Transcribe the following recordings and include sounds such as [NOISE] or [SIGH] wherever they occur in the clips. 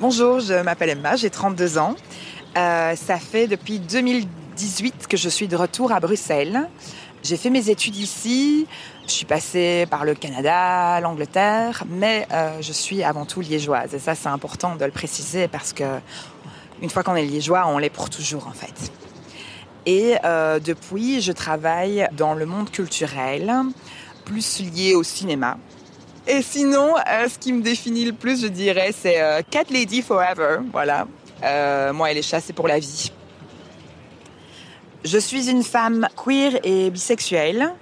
Bonjour, je m'appelle Emma, j'ai 32 ans. Euh, ça fait depuis 2018 que je suis de retour à Bruxelles. J'ai fait mes études ici, je suis passée par le Canada, l'Angleterre, mais euh, je suis avant tout liégeoise. Et ça, c'est important de le préciser parce que une fois qu'on est liégeois, on l'est pour toujours en fait. Et euh, depuis, je travaille dans le monde culturel, plus lié au cinéma. Et sinon, euh, ce qui me définit le plus, je dirais, c'est euh, Cat Lady Forever. Voilà. Euh, moi et les chats, c'est pour la vie. Je suis une femme queer et bisexuelle.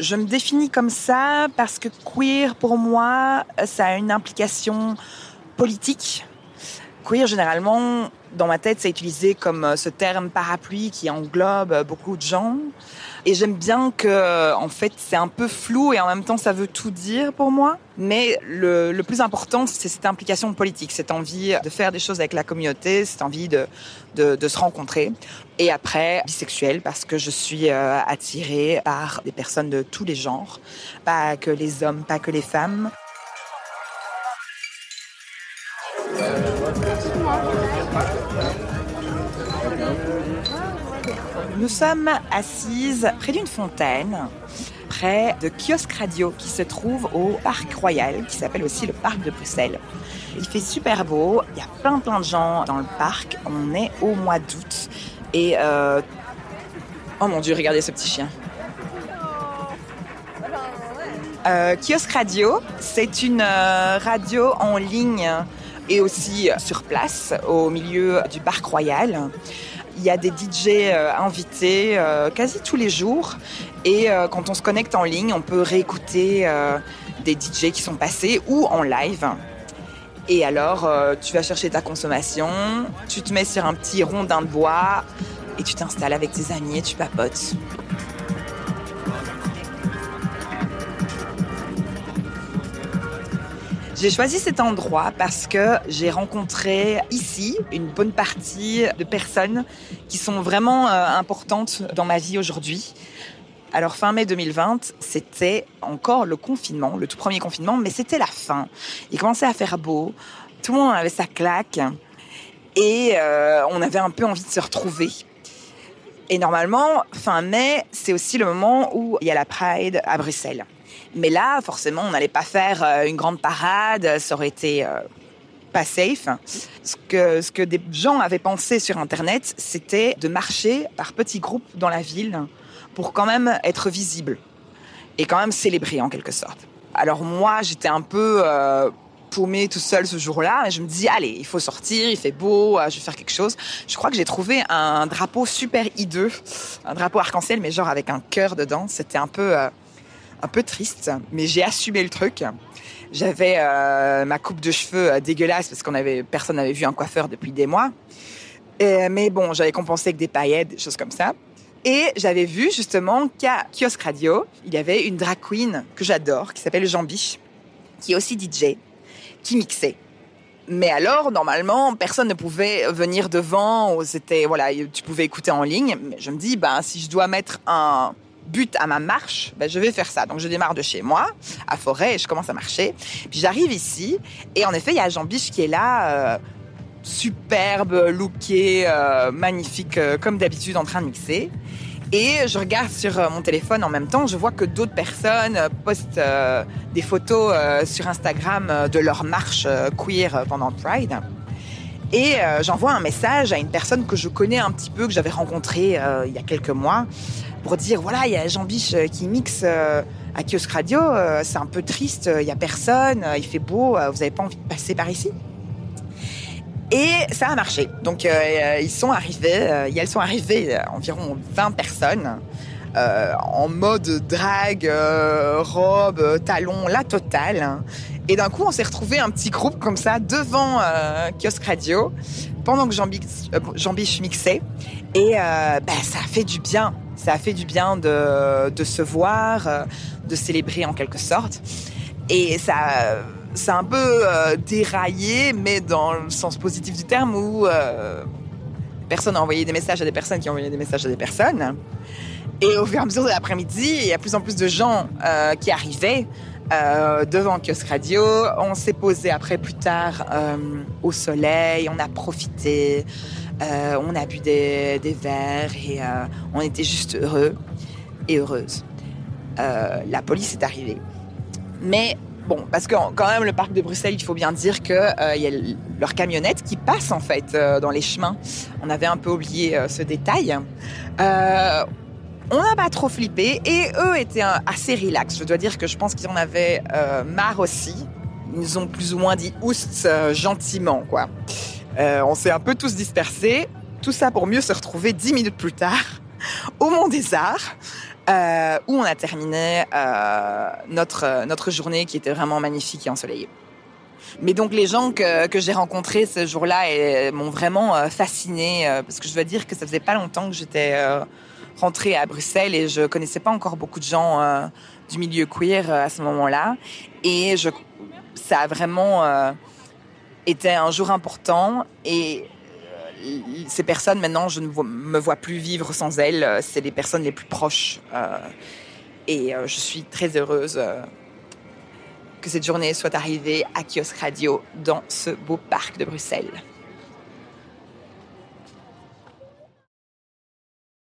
Je me définis comme ça parce que queer, pour moi, ça a une implication politique. Queer, généralement, dans ma tête, c'est utilisé comme ce terme parapluie qui englobe beaucoup de gens. Et j'aime bien que, en fait, c'est un peu flou et en même temps, ça veut tout dire pour moi. Mais le, le plus important, c'est cette implication politique, cette envie de faire des choses avec la communauté, cette envie de, de, de se rencontrer. Et après, bisexuelle, parce que je suis euh, attirée par des personnes de tous les genres, pas que les hommes, pas que les femmes. Nous sommes assises près d'une fontaine, près de Kiosque Radio qui se trouve au Parc Royal, qui s'appelle aussi le Parc de Bruxelles. Il fait super beau, il y a plein plein de gens dans le parc. On est au mois d'août et euh... oh mon dieu, regardez ce petit chien. Euh, Kiosque Radio, c'est une euh, radio en ligne et aussi sur place au milieu du Parc Royal. Il y a des DJ euh, invités euh, quasi tous les jours. Et euh, quand on se connecte en ligne, on peut réécouter euh, des DJ qui sont passés ou en live. Et alors, euh, tu vas chercher ta consommation, tu te mets sur un petit rondin de bois et tu t'installes avec tes amis et tu papotes. J'ai choisi cet endroit parce que j'ai rencontré ici une bonne partie de personnes qui sont vraiment euh, importantes dans ma vie aujourd'hui. Alors fin mai 2020, c'était encore le confinement, le tout premier confinement, mais c'était la fin. Il commençait à faire beau, tout le monde avait sa claque et euh, on avait un peu envie de se retrouver. Et normalement, fin mai, c'est aussi le moment où il y a la Pride à Bruxelles. Mais là, forcément, on n'allait pas faire euh, une grande parade, ça aurait été euh, pas safe. Ce que, des gens avaient pensé sur Internet, c'était de marcher par petits groupes dans la ville pour quand même être visible et quand même célébrer en quelque sorte. Alors moi, j'étais un peu euh, tout seul ce jour-là et je me dis, allez, il faut sortir, il fait beau, euh, je vais faire quelque chose. Je crois que j'ai trouvé un drapeau super hideux, un drapeau arc-en-ciel, mais genre avec un cœur dedans. C'était un peu... Euh, un peu triste, mais j'ai assumé le truc. J'avais euh, ma coupe de cheveux euh, dégueulasse parce qu'on avait personne n'avait vu un coiffeur depuis des mois. Mais bon, j'avais compensé avec des paillettes, des choses comme ça. Et j'avais vu justement qu'à Kiosque Radio, il y avait une drag queen que j'adore, qui s'appelle Jean Biche, qui est aussi DJ, qui mixait. Mais alors, normalement, personne ne pouvait venir devant, c'était, voilà, tu pouvais écouter en ligne. Mais je me dis, ben, si je dois mettre un, but à ma marche, ben, je vais faire ça. Donc je démarre de chez moi, à Forêt, et je commence à marcher. Puis j'arrive ici, et en effet, il y a Jean Biche qui est là, euh, superbe, looké, euh, magnifique, euh, comme d'habitude, en train de mixer. Et je regarde sur euh, mon téléphone en même temps, je vois que d'autres personnes euh, postent des photos sur Instagram de leur marche queer pendant Pride. Et j'envoie un message à une personne que je connais un petit peu, que j'avais rencontrée il y a quelques mois, pour dire voilà, il y a Jean Biche euh, qui mixe euh, à Kiosque Radio, euh, c'est un peu triste, il y a personne, il fait beau, vous n'avez pas envie de passer par ici Et ça a marché. Donc ils sont arrivés, euh, elles sont arrivées, environ 20 personnes. en mode drague, robe, talons, la totale. Et d'un coup, on s'est retrouvé un petit groupe comme ça devant Kiosque Radio pendant que Jean Biche, mixait. Et bah, ça a fait du bien. Ça a fait du bien de, se voir, euh, de célébrer en quelque sorte. Et ça, ça a un peu euh, déraillé, mais dans le sens positif du terme, où euh, personne a envoyé des messages à des personnes qui ont envoyé des messages à des personnes. Et au fur et à mesure de l'après-midi, il y a de plus en plus de gens qui arrivaient euh, devant Kiosque Radio. On s'est posé après plus tard euh, au soleil, on a profité, euh, on a bu des, verres et on était juste heureux et heureuses. Euh, la police est arrivée. Mais bon, parce que quand même le parc de Bruxelles, il faut bien dire que euh, y a leur camionnette qui passe en fait dans les chemins. On avait un peu oublié ce détail. On n'a pas trop flippé et eux étaient assez relax. Je dois dire que je pense qu'ils en avaient euh, marre aussi. Ils nous ont plus ou moins dit oust euh, gentiment quoi. Euh, on s'est un peu tous dispersés. Tout ça pour mieux se retrouver dix minutes plus tard [LAUGHS] au Mont des Arts, où on a terminé notre, notre journée qui était vraiment magnifique et ensoleillée. Mais donc les gens que, que j'ai rencontrés ce jour-là m'ont vraiment fascinée, euh, parce que je dois dire que ça faisait pas longtemps que j'étais rentrée à Bruxelles et je connaissais pas encore beaucoup de gens euh, du milieu queer euh, à ce moment-là. Et je, ça a vraiment euh, été un jour important et ces personnes, maintenant, je ne me vois plus vivre sans elles. C'est les personnes les plus proches. et je suis très heureuse que cette journée soit arrivée à Kiosque Radio dans ce beau parc de Bruxelles.